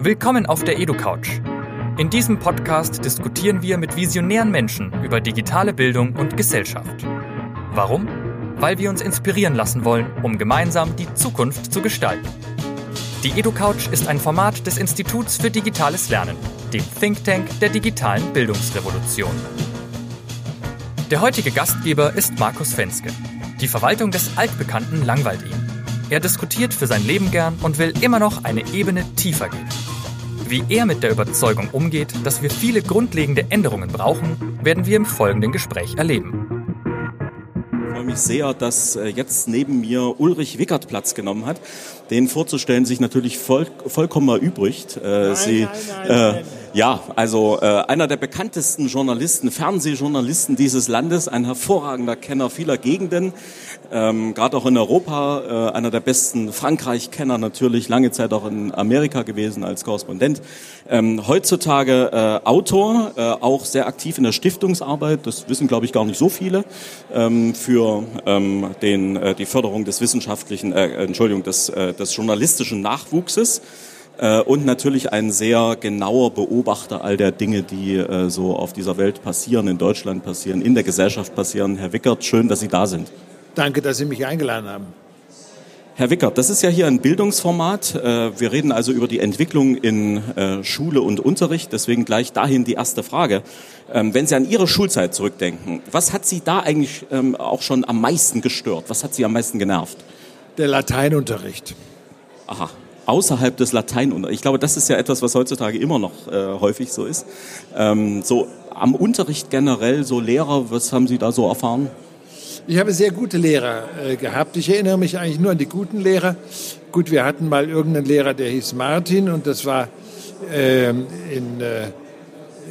Willkommen auf der EduCouch. In diesem Podcast diskutieren wir mit visionären Menschen über digitale Bildung und Gesellschaft. Warum? Weil wir uns inspirieren lassen wollen, um gemeinsam die Zukunft zu gestalten. Die EduCouch ist ein Format des Instituts für digitales Lernen, dem Think Tank der digitalen Bildungsrevolution. Der heutige Gastgeber ist Markus Fenske. Die Verwaltung des Altbekannten langweilt ihn. Er diskutiert für sein Leben gern und will immer noch eine Ebene tiefer gehen. Wie er mit der Überzeugung umgeht, dass wir viele grundlegende Änderungen brauchen, werden wir im folgenden Gespräch erleben freue mich sehr, dass äh, jetzt neben mir Ulrich Wickert Platz genommen hat. Den vorzustellen sich natürlich voll, vollkommen erübrigt. Äh, nein, Sie, nein, nein, äh, ja, also äh, einer der bekanntesten Journalisten, Fernsehjournalisten dieses Landes, ein hervorragender Kenner vieler Gegenden, ähm, gerade auch in Europa, äh, einer der besten Frankreich-Kenner natürlich, lange Zeit auch in Amerika gewesen als Korrespondent. Ähm, heutzutage äh, Autor, äh, auch sehr aktiv in der Stiftungsarbeit, das wissen glaube ich gar nicht so viele, ähm, für ähm, den, äh, die Förderung des wissenschaftlichen, äh, Entschuldigung, des, äh, des journalistischen Nachwuchses äh, und natürlich ein sehr genauer Beobachter all der Dinge, die äh, so auf dieser Welt passieren, in Deutschland passieren, in der Gesellschaft passieren. Herr Wickert, schön, dass Sie da sind. Danke, dass Sie mich eingeladen haben. Herr Wickert, das ist ja hier ein Bildungsformat. Äh, wir reden also über die Entwicklung in äh, Schule und Unterricht. Deswegen gleich dahin die erste Frage. Ähm, wenn Sie an Ihre Schulzeit zurückdenken, was hat Sie da eigentlich ähm, auch schon am meisten gestört? Was hat Sie am meisten genervt? Der Lateinunterricht. Aha, außerhalb des Lateinunterrichts. Ich glaube, das ist ja etwas, was heutzutage immer noch äh, häufig so ist. Ähm, so am Unterricht generell, so Lehrer, was haben Sie da so erfahren? Ich habe sehr gute Lehrer äh, gehabt. Ich erinnere mich eigentlich nur an die guten Lehrer. Gut, wir hatten mal irgendeinen Lehrer, der hieß Martin und das war äh, in,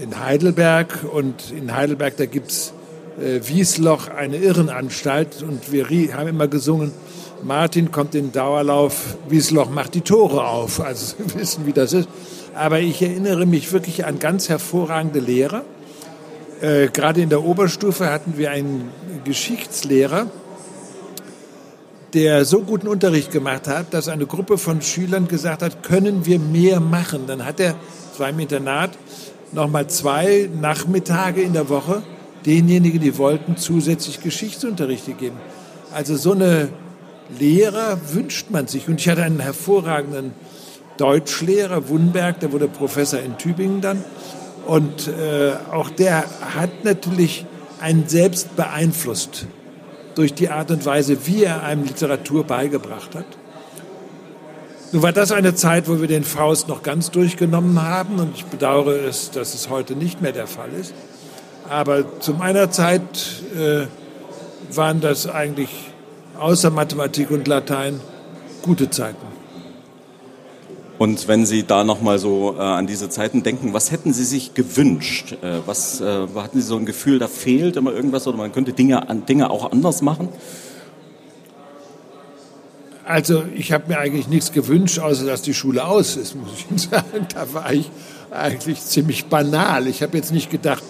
in Heidelberg. Und in Heidelberg, da gibt es äh, Wiesloch, eine Irrenanstalt. Und wir haben immer gesungen, Martin kommt in Dauerlauf, Wiesloch macht die Tore auf. Also Sie wissen, wie das ist. Aber ich erinnere mich wirklich an ganz hervorragende Lehrer. Äh, gerade in der Oberstufe hatten wir einen Geschichtslehrer, der so guten Unterricht gemacht hat, dass eine Gruppe von Schülern gesagt hat, können wir mehr machen. Dann hat er, es war im Internat, nochmal zwei Nachmittage in der Woche denjenigen, die wollten, zusätzlich Geschichtsunterricht gegeben. Also so eine Lehrer wünscht man sich. Und ich hatte einen hervorragenden Deutschlehrer, Wunberg, der wurde Professor in Tübingen dann. Und äh, auch der hat natürlich einen selbst beeinflusst durch die Art und Weise, wie er einem Literatur beigebracht hat. Nun war das eine Zeit, wo wir den Faust noch ganz durchgenommen haben und ich bedauere es, dass es heute nicht mehr der Fall ist. Aber zu meiner Zeit äh, waren das eigentlich außer Mathematik und Latein gute Zeiten. Und wenn Sie da nochmal so äh, an diese Zeiten denken, was hätten Sie sich gewünscht? Äh, was äh, hatten Sie so ein Gefühl, da fehlt immer irgendwas oder man könnte Dinge, Dinge auch anders machen? Also ich habe mir eigentlich nichts gewünscht, außer dass die Schule aus ist, muss ich Ihnen sagen. Da war ich eigentlich ziemlich banal. Ich habe jetzt nicht gedacht,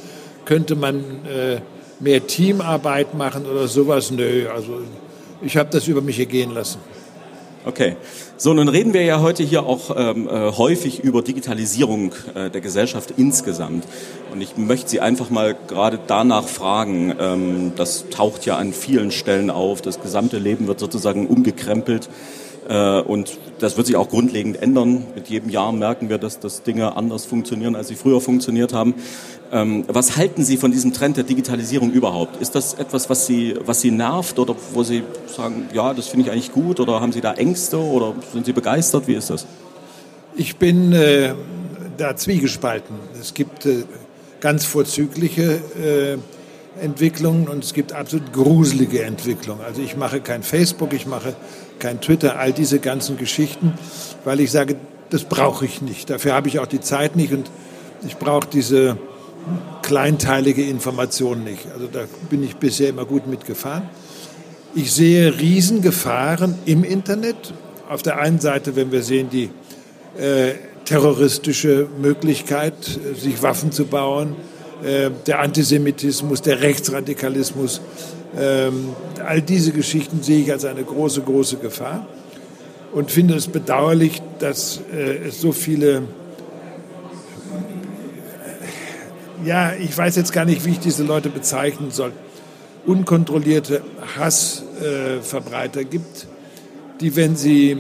könnte man äh, mehr Teamarbeit machen oder sowas. Nö, also ich habe das über mich ergehen lassen. Okay. So, nun reden wir ja heute hier auch ähm, äh, häufig über Digitalisierung äh, der Gesellschaft insgesamt. Und ich möchte Sie einfach mal gerade danach fragen, ähm, das taucht ja an vielen Stellen auf, das gesamte Leben wird sozusagen umgekrempelt. Äh, und das wird sich auch grundlegend ändern. Mit jedem Jahr merken wir, dass, dass Dinge anders funktionieren, als sie früher funktioniert haben. Ähm, was halten Sie von diesem Trend der Digitalisierung überhaupt? Ist das etwas, was Sie, was Sie nervt oder wo Sie sagen, ja, das finde ich eigentlich gut oder haben Sie da Ängste oder sind Sie begeistert? Wie ist das? Ich bin äh, da zwiegespalten. Es gibt äh, ganz vorzügliche äh, Entwicklungen und es gibt absolut gruselige Entwicklungen. Also ich mache kein Facebook, ich mache kein Twitter, all diese ganzen Geschichten, weil ich sage, das brauche ich nicht. Dafür habe ich auch die Zeit nicht und ich brauche diese kleinteilige Information nicht. Also da bin ich bisher immer gut mitgefahren. Ich sehe Riesengefahren im Internet. Auf der einen Seite, wenn wir sehen, die äh, terroristische Möglichkeit, sich Waffen zu bauen, äh, der Antisemitismus, der Rechtsradikalismus, ähm, all diese Geschichten sehe ich als eine große, große Gefahr und finde es bedauerlich, dass äh, es so viele, ja, ich weiß jetzt gar nicht, wie ich diese Leute bezeichnen soll, unkontrollierte Hassverbreiter äh, gibt, die, wenn sie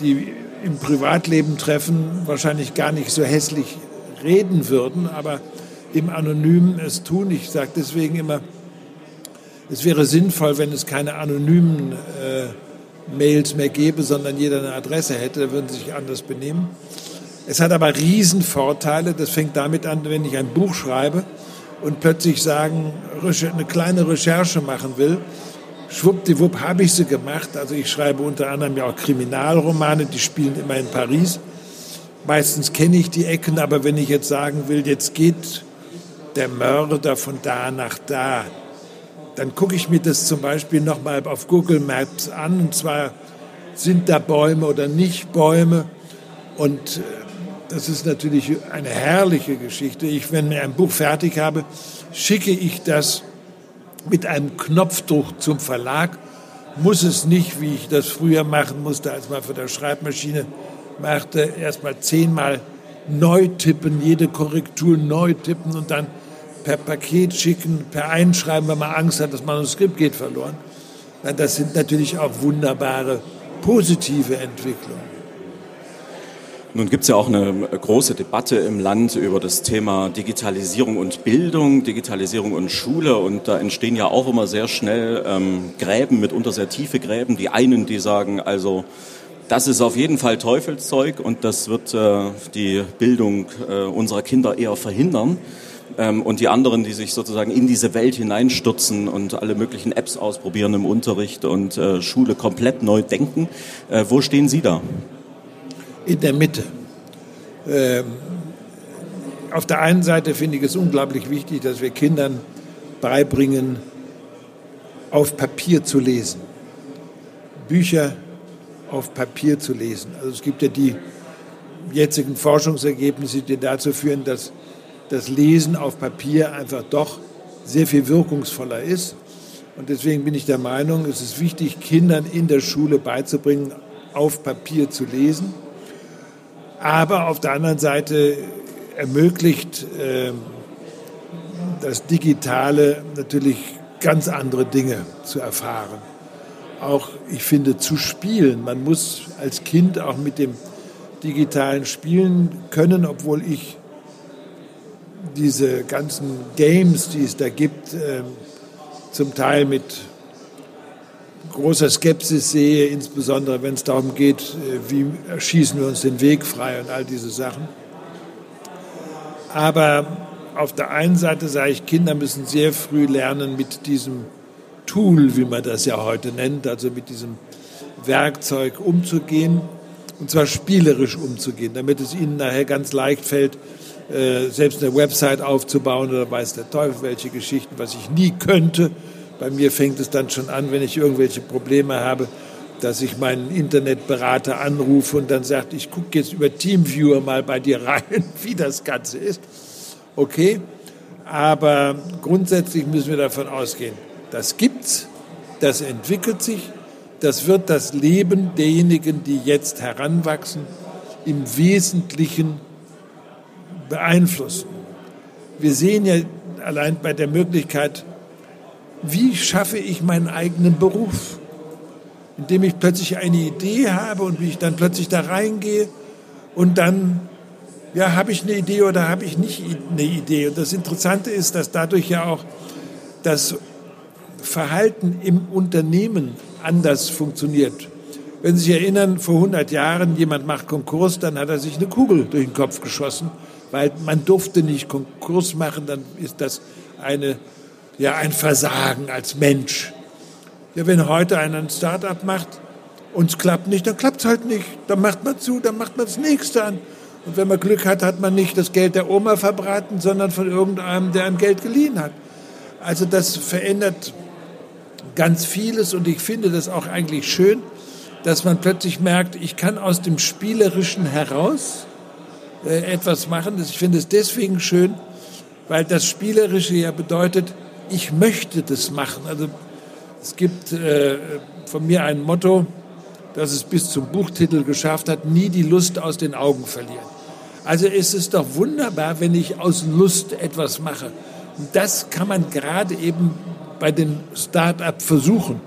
die im Privatleben treffen, wahrscheinlich gar nicht so hässlich reden würden, aber im Anonymen es tun. Ich sage deswegen immer, es wäre sinnvoll, wenn es keine anonymen äh, Mails mehr gäbe, sondern jeder eine Adresse hätte, da würden sie sich anders benehmen. Es hat aber Riesenvorteile. Das fängt damit an, wenn ich ein Buch schreibe und plötzlich sagen, eine kleine Recherche machen will. Schwuppdiwupp habe ich sie gemacht. Also ich schreibe unter anderem ja auch Kriminalromane, die spielen immer in Paris. Meistens kenne ich die Ecken, aber wenn ich jetzt sagen will, jetzt geht der Mörder von da nach da, dann gucke ich mir das zum Beispiel nochmal auf Google Maps an. Und zwar sind da Bäume oder nicht Bäume. Und äh, das ist natürlich eine herrliche Geschichte. Ich, wenn ich ein Buch fertig habe, schicke ich das mit einem Knopfdruck zum Verlag. Muss es nicht, wie ich das früher machen musste, als man für der Schreibmaschine machte, erstmal zehnmal neu tippen, jede Korrektur neu tippen und dann per Paket schicken, per Einschreiben, wenn man Angst hat, das Manuskript geht verloren. Das sind natürlich auch wunderbare positive Entwicklungen. Nun gibt es ja auch eine große Debatte im Land über das Thema Digitalisierung und Bildung, Digitalisierung und Schule. Und da entstehen ja auch immer sehr schnell ähm, Gräben, mitunter sehr tiefe Gräben. Die einen, die sagen, also das ist auf jeden Fall Teufelszeug und das wird äh, die Bildung äh, unserer Kinder eher verhindern. Ähm, und die anderen, die sich sozusagen in diese Welt hineinstürzen und alle möglichen Apps ausprobieren im Unterricht und äh, Schule komplett neu denken. Äh, wo stehen Sie da? in der Mitte. Ähm, auf der einen Seite finde ich es unglaublich wichtig, dass wir Kindern beibringen, auf Papier zu lesen. Bücher auf Papier zu lesen. Also es gibt ja die jetzigen Forschungsergebnisse, die dazu führen, dass das Lesen auf Papier einfach doch sehr viel wirkungsvoller ist. Und deswegen bin ich der Meinung, es ist wichtig, Kindern in der Schule beizubringen, auf Papier zu lesen aber auf der anderen Seite ermöglicht äh, das Digitale natürlich ganz andere Dinge zu erfahren. Auch, ich finde, zu spielen. Man muss als Kind auch mit dem digitalen spielen können, obwohl ich diese ganzen Games, die es da gibt, äh, zum Teil mit großer Skepsis sehe, insbesondere wenn es darum geht, äh, wie schießen wir uns den Weg frei und all diese Sachen. Aber auf der einen Seite sage ich, Kinder müssen sehr früh lernen, mit diesem Tool, wie man das ja heute nennt, also mit diesem Werkzeug umzugehen, und zwar spielerisch umzugehen, damit es ihnen nachher ganz leicht fällt, äh, selbst eine Website aufzubauen oder weiß der Teufel welche Geschichten, was ich nie könnte, bei mir fängt es dann schon an, wenn ich irgendwelche Probleme habe, dass ich meinen Internetberater anrufe und dann sagt, ich gucke jetzt über Teamviewer mal bei dir rein, wie das Ganze ist. Okay, aber grundsätzlich müssen wir davon ausgehen, das gibt's, das entwickelt sich, das wird das Leben derjenigen, die jetzt heranwachsen, im Wesentlichen beeinflussen. Wir sehen ja allein bei der Möglichkeit, wie schaffe ich meinen eigenen Beruf? Indem ich plötzlich eine Idee habe und wie ich dann plötzlich da reingehe und dann, ja, habe ich eine Idee oder habe ich nicht eine Idee? Und das Interessante ist, dass dadurch ja auch das Verhalten im Unternehmen anders funktioniert. Wenn Sie sich erinnern, vor 100 Jahren, jemand macht Konkurs, dann hat er sich eine Kugel durch den Kopf geschossen, weil man durfte nicht Konkurs machen, dann ist das eine ja ein Versagen als Mensch. Ja, wenn heute einer ein Start-up macht und es klappt nicht, dann klappt es halt nicht. Dann macht man zu, dann macht man das nächste an. Und wenn man Glück hat, hat man nicht das Geld der Oma verbraten, sondern von irgendeinem, der ein Geld geliehen hat. Also das verändert ganz vieles und ich finde das auch eigentlich schön, dass man plötzlich merkt, ich kann aus dem Spielerischen heraus etwas machen. Ich finde es deswegen schön, weil das Spielerische ja bedeutet, ich möchte das machen. Also es gibt äh, von mir ein Motto, das es bis zum Buchtitel geschafft hat, nie die Lust aus den Augen verlieren. Also ist es doch wunderbar, wenn ich aus Lust etwas mache. Und das kann man gerade eben bei den Start-up versuchen.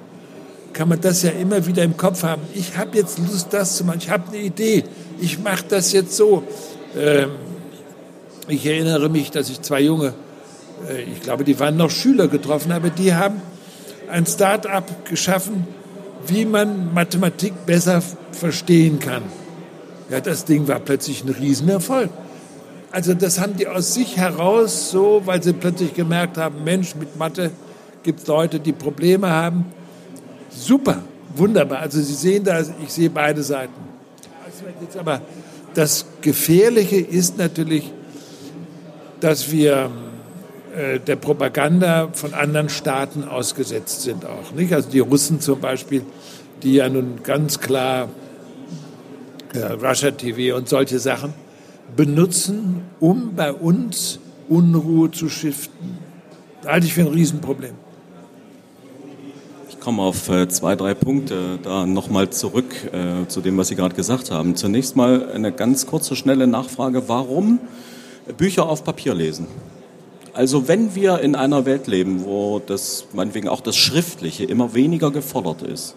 Kann man das ja immer wieder im Kopf haben. Ich habe jetzt Lust, das zu machen. Ich habe eine Idee. Ich mache das jetzt so. Ähm, ich erinnere mich, dass ich zwei junge, äh, ich glaube, die waren noch Schüler getroffen habe, die haben ein Start-up geschaffen, wie man Mathematik besser verstehen kann. Ja, das Ding war plötzlich ein Riesenerfolg. Also das haben die aus sich heraus so, weil sie plötzlich gemerkt haben, Mensch, mit Mathe gibt es Leute, die Probleme haben. Super, wunderbar. Also Sie sehen da, ich sehe beide Seiten. Aber das Gefährliche ist natürlich, dass wir äh, der Propaganda von anderen Staaten ausgesetzt sind auch. Nicht? Also die Russen zum Beispiel, die ja nun ganz klar ja, Russia TV und solche Sachen benutzen, um bei uns Unruhe zu schiften. Das halte ich für ein Riesenproblem. Komme auf äh, zwei, drei Punkte da nochmal zurück äh, zu dem, was Sie gerade gesagt haben. Zunächst mal eine ganz kurze, schnelle Nachfrage. Warum Bücher auf Papier lesen? Also wenn wir in einer Welt leben, wo das, meinetwegen auch das Schriftliche immer weniger gefordert ist,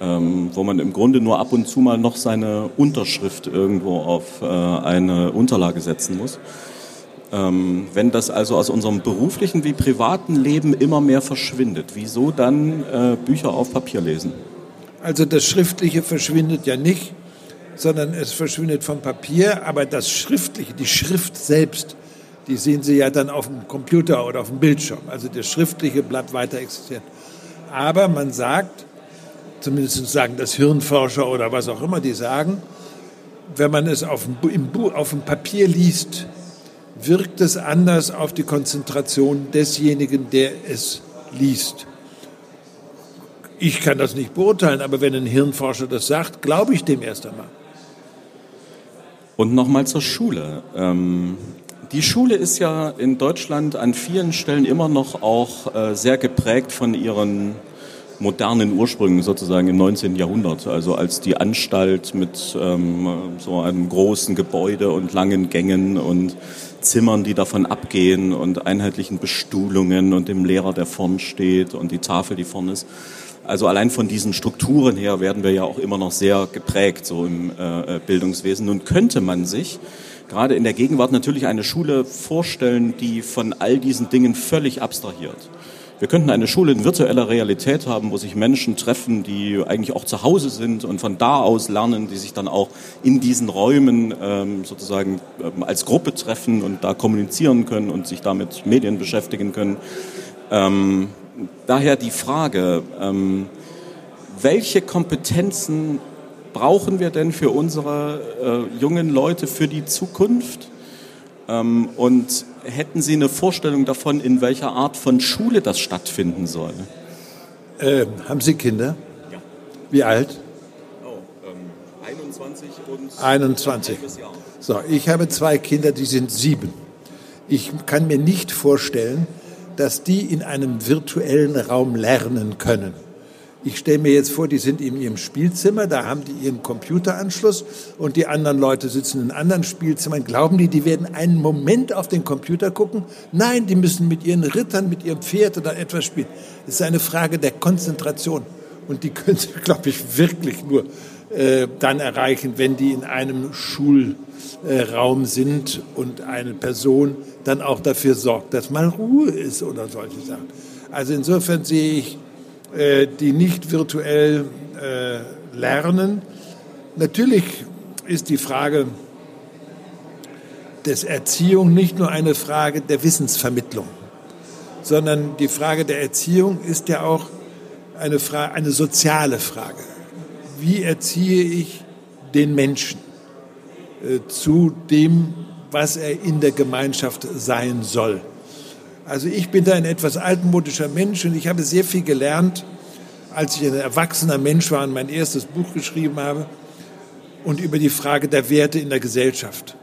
ähm, wo man im Grunde nur ab und zu mal noch seine Unterschrift irgendwo auf äh, eine Unterlage setzen muss, wenn das also aus unserem beruflichen wie privaten Leben immer mehr verschwindet, wieso dann äh, Bücher auf Papier lesen? Also das Schriftliche verschwindet ja nicht, sondern es verschwindet vom Papier, aber das Schriftliche, die Schrift selbst, die sehen Sie ja dann auf dem Computer oder auf dem Bildschirm. Also das schriftliche Blatt weiter existiert. Aber man sagt, zumindest sagen das Hirnforscher oder was auch immer, die sagen, wenn man es auf dem, im, auf dem Papier liest, wirkt es anders auf die Konzentration desjenigen, der es liest. Ich kann das nicht beurteilen, aber wenn ein Hirnforscher das sagt, glaube ich dem erst einmal. Und nochmal zur Schule. Ähm, die Schule ist ja in Deutschland an vielen Stellen immer noch auch äh, sehr geprägt von ihren modernen Ursprüngen sozusagen im 19. Jahrhundert. Also als die Anstalt mit ähm, so einem großen Gebäude und langen Gängen und Zimmern, die davon abgehen und einheitlichen Bestuhlungen und dem Lehrer, der vorn steht und die Tafel, die vorn ist. Also allein von diesen Strukturen her werden wir ja auch immer noch sehr geprägt so im äh, Bildungswesen. Nun könnte man sich gerade in der Gegenwart natürlich eine Schule vorstellen, die von all diesen Dingen völlig abstrahiert. Wir könnten eine Schule in virtueller Realität haben, wo sich Menschen treffen, die eigentlich auch zu Hause sind und von da aus lernen, die sich dann auch in diesen Räumen ähm, sozusagen ähm, als Gruppe treffen und da kommunizieren können und sich damit Medien beschäftigen können. Ähm, daher die Frage, ähm, welche Kompetenzen brauchen wir denn für unsere äh, jungen Leute für die Zukunft? Ähm, und hätten Sie eine Vorstellung davon, in welcher Art von Schule das stattfinden soll? Ähm, haben Sie Kinder? Ja. Wie alt? Oh, ähm, 21 und 21. So, ich habe zwei Kinder, die sind sieben. Ich kann mir nicht vorstellen, dass die in einem virtuellen Raum lernen können. Ich stelle mir jetzt vor, die sind in ihrem Spielzimmer, da haben die ihren Computeranschluss und die anderen Leute sitzen in anderen Spielzimmern. Glauben die, die werden einen Moment auf den Computer gucken? Nein, die müssen mit ihren Rittern, mit ihrem Pferd oder etwas spielen. Es ist eine Frage der Konzentration. Und die können sie, glaube ich, wirklich nur äh, dann erreichen, wenn die in einem Schulraum sind und eine Person dann auch dafür sorgt, dass mal Ruhe ist oder solche Sachen. Also insofern sehe ich äh, die nicht virtuell äh, lernen. Natürlich ist die Frage des Erziehung nicht nur eine Frage der Wissensvermittlung, sondern die Frage der Erziehung ist ja auch eine, Frage, eine soziale Frage. Wie erziehe ich den Menschen äh, zu dem, was er in der Gemeinschaft sein soll? Also ich bin da ein etwas altmodischer Mensch und ich habe sehr viel gelernt, als ich ein erwachsener Mensch war und mein erstes Buch geschrieben habe und über die Frage der Werte in der Gesellschaft.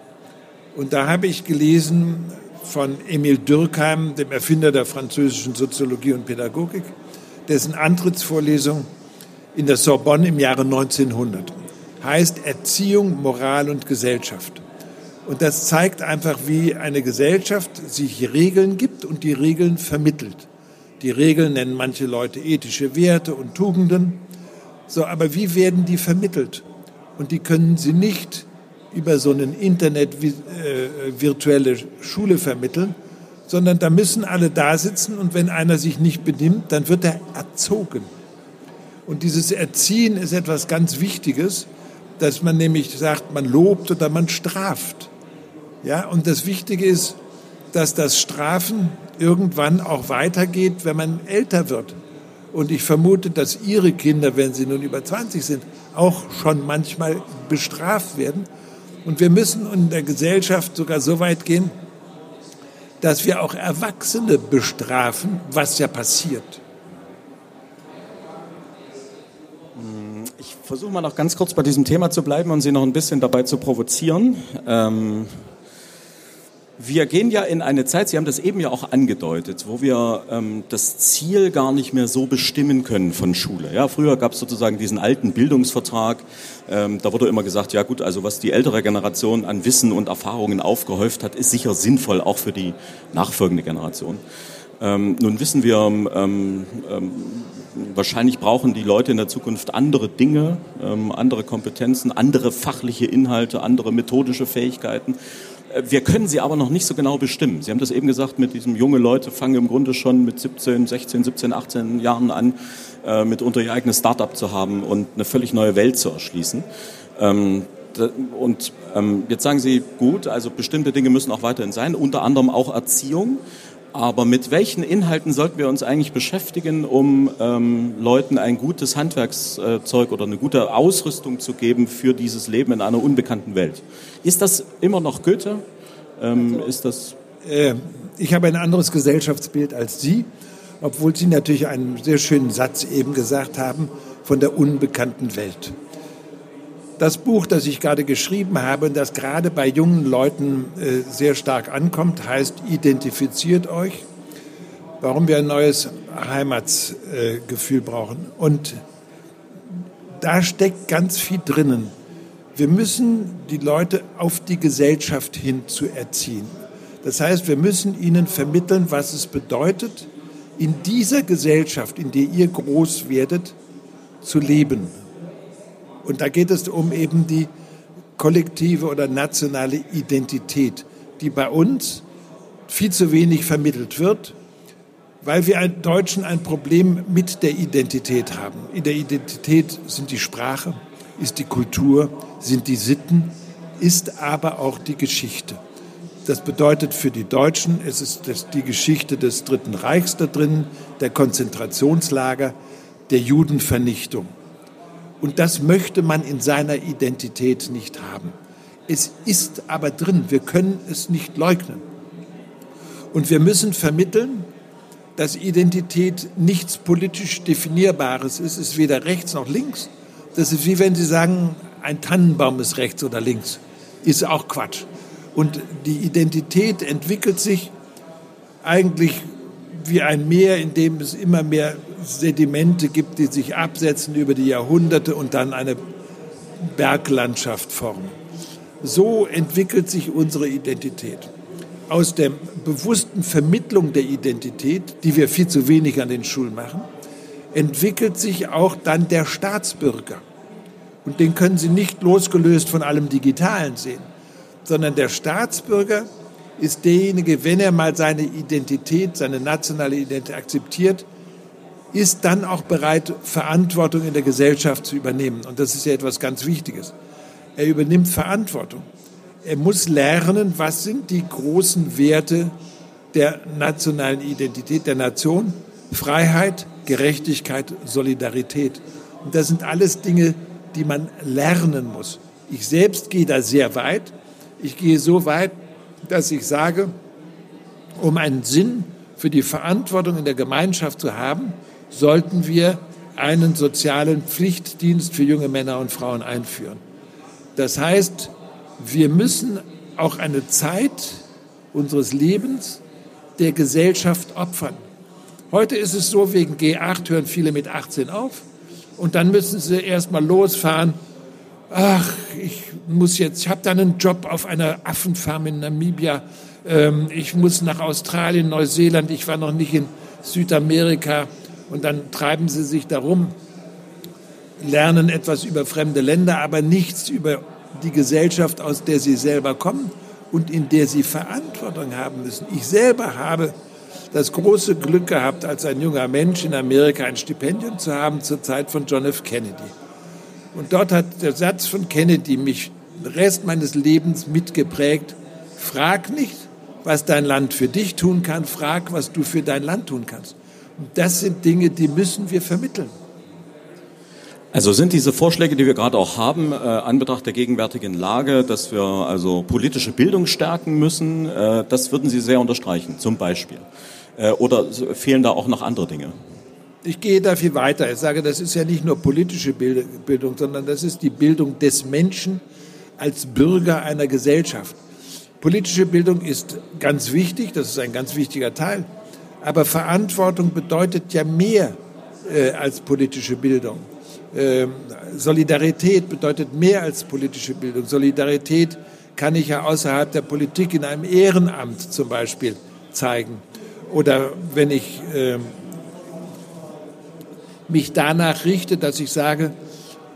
Und da habe ich gelesen von Emil Durkheim, dem Erfinder der französischen Soziologie und Pädagogik, dessen Antrittsvorlesung in der Sorbonne im Jahre 1900 heißt Erziehung, Moral und Gesellschaft. Und das zeigt einfach, wie eine Gesellschaft sich Regeln gibt und die Regeln vermittelt. Die Regeln nennen manche Leute ethische Werte und Tugenden. So, aber wie werden die vermittelt? Und die können sie nicht über so einen Internet äh, virtuelle Schule vermitteln, sondern da müssen alle da sitzen und wenn einer sich nicht benimmt, dann wird er erzogen. Und dieses Erziehen ist etwas ganz Wichtiges, dass man nämlich sagt, man lobt oder man straft. Ja, und das Wichtige ist, dass das Strafen irgendwann auch weitergeht, wenn man älter wird. Und ich vermute, dass Ihre Kinder, wenn sie nun über 20 sind, auch schon manchmal bestraft werden. Und wir müssen in der Gesellschaft sogar so weit gehen, dass wir auch Erwachsene bestrafen, was ja passiert. Ich versuche mal noch ganz kurz bei diesem Thema zu bleiben und Sie noch ein bisschen dabei zu provozieren. Ähm wir gehen ja in eine Zeit, Sie haben das eben ja auch angedeutet, wo wir ähm, das Ziel gar nicht mehr so bestimmen können von Schule. Ja, früher gab es sozusagen diesen alten Bildungsvertrag. Ähm, da wurde immer gesagt, ja gut, also was die ältere Generation an Wissen und Erfahrungen aufgehäuft hat, ist sicher sinnvoll auch für die nachfolgende Generation. Ähm, nun wissen wir, ähm, ähm, wahrscheinlich brauchen die Leute in der Zukunft andere Dinge, ähm, andere Kompetenzen, andere fachliche Inhalte, andere methodische Fähigkeiten. Wir können sie aber noch nicht so genau bestimmen. Sie haben das eben gesagt, mit diesem junge Leute fangen im Grunde schon mit 17, 16, 17, 18 Jahren an, äh, mitunter ihr eigenes Startup zu haben und eine völlig neue Welt zu erschließen. Ähm, und ähm, jetzt sagen Sie, gut, also bestimmte Dinge müssen auch weiterhin sein, unter anderem auch Erziehung. Aber mit welchen Inhalten sollten wir uns eigentlich beschäftigen, um ähm, Leuten ein gutes Handwerkszeug oder eine gute Ausrüstung zu geben für dieses Leben in einer unbekannten Welt? Ist das immer noch Goethe? Ähm, also, ist das äh, ich habe ein anderes Gesellschaftsbild als Sie, obwohl Sie natürlich einen sehr schönen Satz eben gesagt haben von der unbekannten Welt. Das Buch, das ich gerade geschrieben habe und das gerade bei jungen Leuten äh, sehr stark ankommt, heißt Identifiziert euch, warum wir ein neues Heimatsgefühl brauchen. Und da steckt ganz viel drinnen. Wir müssen die Leute auf die Gesellschaft hin zu erziehen. Das heißt, wir müssen ihnen vermitteln, was es bedeutet, in dieser Gesellschaft, in der ihr groß werdet, zu leben und da geht es um eben die kollektive oder nationale Identität, die bei uns viel zu wenig vermittelt wird, weil wir Deutschen ein Problem mit der Identität haben. In der Identität sind die Sprache, ist die Kultur, sind die Sitten, ist aber auch die Geschichte. Das bedeutet für die Deutschen, es ist die Geschichte des Dritten Reichs da drin, der Konzentrationslager, der Judenvernichtung. Und das möchte man in seiner Identität nicht haben. Es ist aber drin, wir können es nicht leugnen. Und wir müssen vermitteln, dass Identität nichts politisch Definierbares ist. Es ist weder rechts noch links. Das ist wie wenn Sie sagen, ein Tannenbaum ist rechts oder links. Ist auch Quatsch. Und die Identität entwickelt sich eigentlich wie ein Meer, in dem es immer mehr Sedimente gibt, die sich absetzen über die Jahrhunderte und dann eine Berglandschaft formen. So entwickelt sich unsere Identität. Aus der bewussten Vermittlung der Identität, die wir viel zu wenig an den Schulen machen, entwickelt sich auch dann der Staatsbürger. Und den können Sie nicht losgelöst von allem Digitalen sehen, sondern der Staatsbürger ist derjenige, wenn er mal seine Identität, seine nationale Identität akzeptiert, ist dann auch bereit, Verantwortung in der Gesellschaft zu übernehmen. Und das ist ja etwas ganz Wichtiges. Er übernimmt Verantwortung. Er muss lernen, was sind die großen Werte der nationalen Identität der Nation. Freiheit, Gerechtigkeit, Solidarität. Und das sind alles Dinge, die man lernen muss. Ich selbst gehe da sehr weit. Ich gehe so weit, dass ich sage, um einen Sinn für die Verantwortung in der Gemeinschaft zu haben, sollten wir einen sozialen Pflichtdienst für junge Männer und Frauen einführen. Das heißt, wir müssen auch eine Zeit unseres Lebens der Gesellschaft opfern. Heute ist es so, wegen G8 hören viele mit 18 auf und dann müssen sie erst mal losfahren ach, ich muss jetzt, ich habe da einen Job auf einer Affenfarm in Namibia, ähm, ich muss nach Australien, Neuseeland, ich war noch nicht in Südamerika und dann treiben sie sich darum, lernen etwas über fremde Länder, aber nichts über die Gesellschaft, aus der sie selber kommen und in der sie Verantwortung haben müssen. Ich selber habe das große Glück gehabt, als ein junger Mensch in Amerika ein Stipendium zu haben zur Zeit von John F. Kennedy. Und dort hat der Satz von Kennedy mich den Rest meines Lebens mitgeprägt. Frag nicht, was dein Land für dich tun kann, frag, was du für dein Land tun kannst. Und das sind Dinge, die müssen wir vermitteln. Also sind diese Vorschläge, die wir gerade auch haben, äh, anbetracht der gegenwärtigen Lage, dass wir also politische Bildung stärken müssen, äh, das würden Sie sehr unterstreichen, zum Beispiel. Äh, oder fehlen da auch noch andere Dinge? Ich gehe da viel weiter. Ich sage, das ist ja nicht nur politische Bildung, sondern das ist die Bildung des Menschen als Bürger einer Gesellschaft. Politische Bildung ist ganz wichtig, das ist ein ganz wichtiger Teil. Aber Verantwortung bedeutet ja mehr äh, als politische Bildung. Ähm, Solidarität bedeutet mehr als politische Bildung. Solidarität kann ich ja außerhalb der Politik in einem Ehrenamt zum Beispiel zeigen. Oder wenn ich äh, mich danach richte, dass ich sage,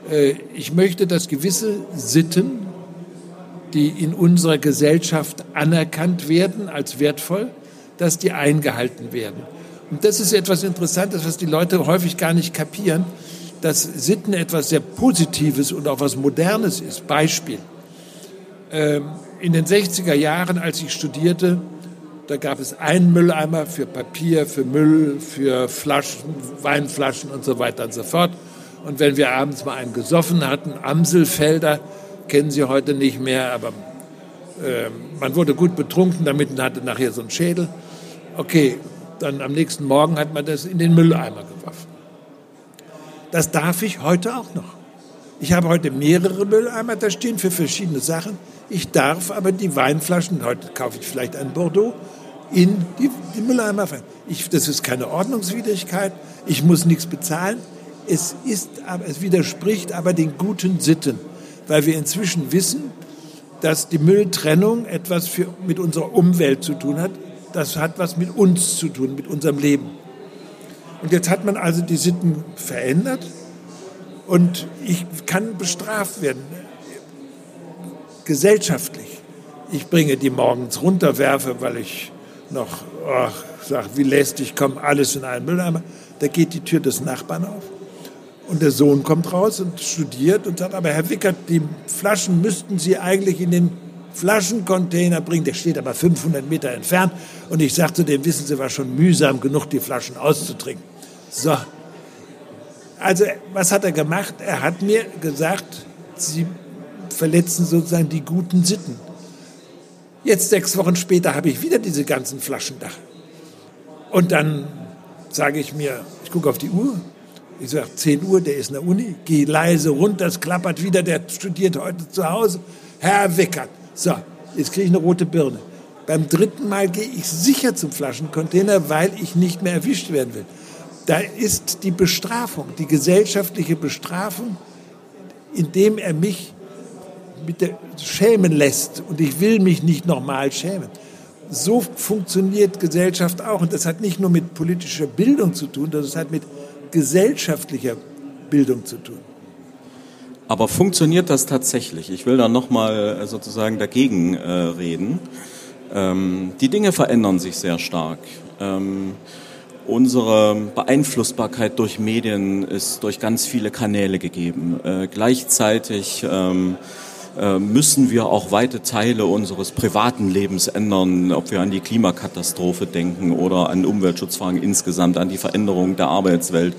äh, ich möchte, dass gewisse Sitten die in unserer Gesellschaft anerkannt werden als wertvoll, dass die eingehalten werden. Und das ist etwas Interessantes, was die Leute häufig gar nicht kapieren, dass Sitten etwas sehr Positives und auch was Modernes ist. Beispiel. Ähm, in den 60er Jahren, als ich studierte, da gab es einen Mülleimer für Papier, für Müll, für Flaschen, Weinflaschen und so weiter und so fort. Und wenn wir abends mal einen gesoffen hatten, Amselfelder, kennen sie heute nicht mehr, aber äh, man wurde gut betrunken damit und hatte nachher so einen Schädel. Okay, dann am nächsten Morgen hat man das in den Mülleimer geworfen. Das darf ich heute auch noch. Ich habe heute mehrere Mülleimer da stehen für verschiedene Sachen. Ich darf aber die Weinflaschen, heute kaufe ich vielleicht einen Bordeaux, in die, die Mülleimer fallen. Ich, das ist keine Ordnungswidrigkeit. Ich muss nichts bezahlen. Es, ist, es widerspricht aber den guten Sitten weil wir inzwischen wissen, dass die Mülltrennung etwas für, mit unserer Umwelt zu tun hat. Das hat was mit uns zu tun, mit unserem Leben. Und jetzt hat man also die Sitten verändert und ich kann bestraft werden, gesellschaftlich. Ich bringe die morgens runter, werfe, weil ich noch sage, wie lästig, komm, alles in einen Mülleimer. Da geht die Tür des Nachbarn auf. Und der Sohn kommt raus und studiert und sagt, aber Herr Wickert, die Flaschen müssten Sie eigentlich in den Flaschencontainer bringen. Der steht aber 500 Meter entfernt. Und ich sagte dem, wissen Sie, war schon mühsam genug, die Flaschen auszutrinken. So. Also, was hat er gemacht? Er hat mir gesagt, Sie verletzen sozusagen die guten Sitten. Jetzt, sechs Wochen später, habe ich wieder diese ganzen Flaschen da. Und dann sage ich mir, ich gucke auf die Uhr, ich sage, 10 Uhr, der ist in der Uni, geh leise runter, es klappert wieder, der studiert heute zu Hause. Herr Wickert. So, jetzt kriege ich eine rote Birne. Beim dritten Mal gehe ich sicher zum Flaschencontainer, weil ich nicht mehr erwischt werden will. Da ist die Bestrafung, die gesellschaftliche Bestrafung, indem er mich mit der schämen lässt. Und ich will mich nicht nochmal schämen. So funktioniert Gesellschaft auch. Und das hat nicht nur mit politischer Bildung zu tun, das hat mit gesellschaftlicher Bildung zu tun. Aber funktioniert das tatsächlich? Ich will da nochmal äh, sozusagen dagegen äh, reden. Ähm, die Dinge verändern sich sehr stark. Ähm, unsere Beeinflussbarkeit durch Medien ist durch ganz viele Kanäle gegeben. Äh, gleichzeitig ähm, äh, müssen wir auch weite Teile unseres privaten Lebens ändern, ob wir an die Klimakatastrophe denken oder an Umweltschutzfragen insgesamt, an die Veränderung der Arbeitswelt.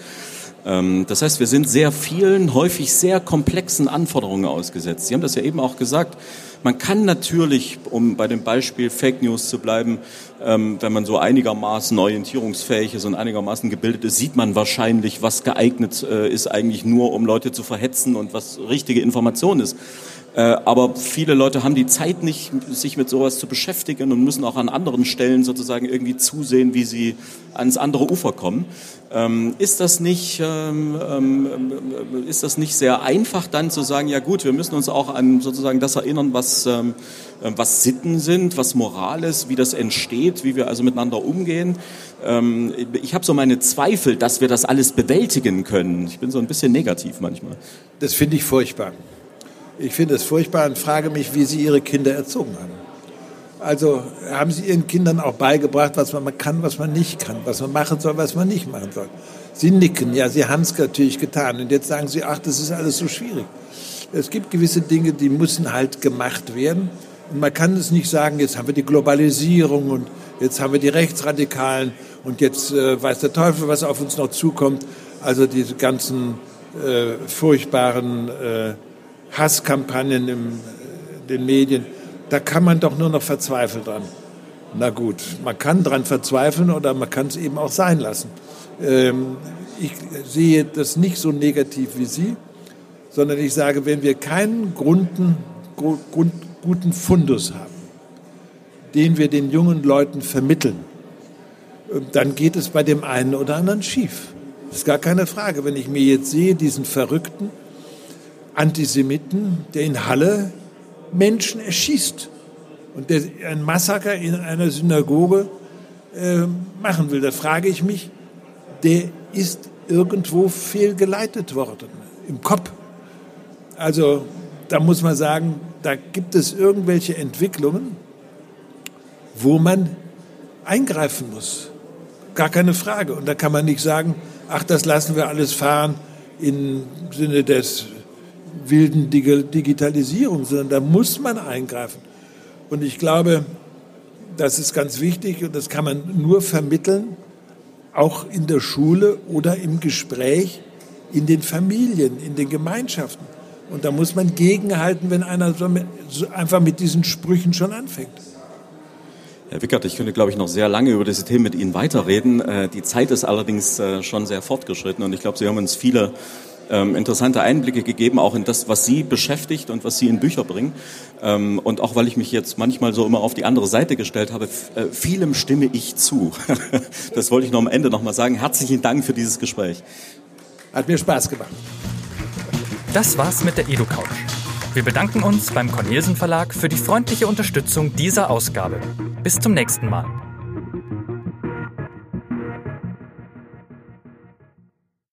Ähm, das heißt, wir sind sehr vielen, häufig sehr komplexen Anforderungen ausgesetzt. Sie haben das ja eben auch gesagt. Man kann natürlich, um bei dem Beispiel Fake News zu bleiben, ähm, wenn man so einigermaßen orientierungsfähig ist und einigermaßen gebildet ist, sieht man wahrscheinlich, was geeignet äh, ist eigentlich nur, um Leute zu verhetzen und was richtige Information ist. Äh, aber viele Leute haben die Zeit nicht, sich mit sowas zu beschäftigen und müssen auch an anderen Stellen sozusagen irgendwie zusehen, wie sie ans andere Ufer kommen. Ähm, ist das nicht, ähm, ähm, ist das nicht sehr einfach dann zu sagen, ja gut, wir müssen uns auch an sozusagen das erinnern, was, ähm, was Sitten sind, was Moral ist, wie das entsteht, wie wir also miteinander umgehen. Ähm, ich habe so meine Zweifel, dass wir das alles bewältigen können. Ich bin so ein bisschen negativ manchmal. Das finde ich furchtbar. Ich finde es furchtbar und frage mich, wie Sie Ihre Kinder erzogen haben. Also haben Sie Ihren Kindern auch beigebracht, was man kann, was man nicht kann, was man machen soll, was man nicht machen soll. Sie nicken, ja, Sie haben es natürlich getan. Und jetzt sagen Sie, ach, das ist alles so schwierig. Es gibt gewisse Dinge, die müssen halt gemacht werden. Und man kann es nicht sagen, jetzt haben wir die Globalisierung und jetzt haben wir die Rechtsradikalen und jetzt äh, weiß der Teufel, was auf uns noch zukommt. Also diese ganzen äh, furchtbaren äh, Hasskampagnen in äh, den Medien da kann man doch nur noch verzweifeln dran. Na gut, man kann dran verzweifeln oder man kann es eben auch sein lassen. Ähm, ich sehe das nicht so negativ wie Sie, sondern ich sage, wenn wir keinen Grunden, Grund, guten Fundus haben, den wir den jungen Leuten vermitteln, äh, dann geht es bei dem einen oder anderen schief. Das ist gar keine Frage. Wenn ich mir jetzt sehe, diesen verrückten Antisemiten, der in Halle Menschen erschießt und der ein Massaker in einer Synagoge äh, machen will, da frage ich mich, der ist irgendwo fehlgeleitet worden im Kopf. Also da muss man sagen, da gibt es irgendwelche Entwicklungen, wo man eingreifen muss. Gar keine Frage. Und da kann man nicht sagen, ach, das lassen wir alles fahren im Sinne des wilden Digitalisierung, sondern da muss man eingreifen. Und ich glaube, das ist ganz wichtig und das kann man nur vermitteln, auch in der Schule oder im Gespräch, in den Familien, in den Gemeinschaften. Und da muss man gegenhalten, wenn einer so mit, so einfach mit diesen Sprüchen schon anfängt. Herr Wickert, ich könnte, glaube ich, noch sehr lange über diese Themen mit Ihnen weiterreden. Äh, die Zeit ist allerdings äh, schon sehr fortgeschritten und ich glaube, Sie haben uns viele ähm, interessante Einblicke gegeben, auch in das, was Sie beschäftigt und was Sie in Bücher bringen. Ähm, und auch weil ich mich jetzt manchmal so immer auf die andere Seite gestellt habe, äh, vielem stimme ich zu. das wollte ich noch am Ende noch mal sagen. Herzlichen Dank für dieses Gespräch. Hat mir Spaß gemacht. Das war's mit der EduCouch. Wir bedanken uns beim Cornelsen Verlag für die freundliche Unterstützung dieser Ausgabe. Bis zum nächsten Mal.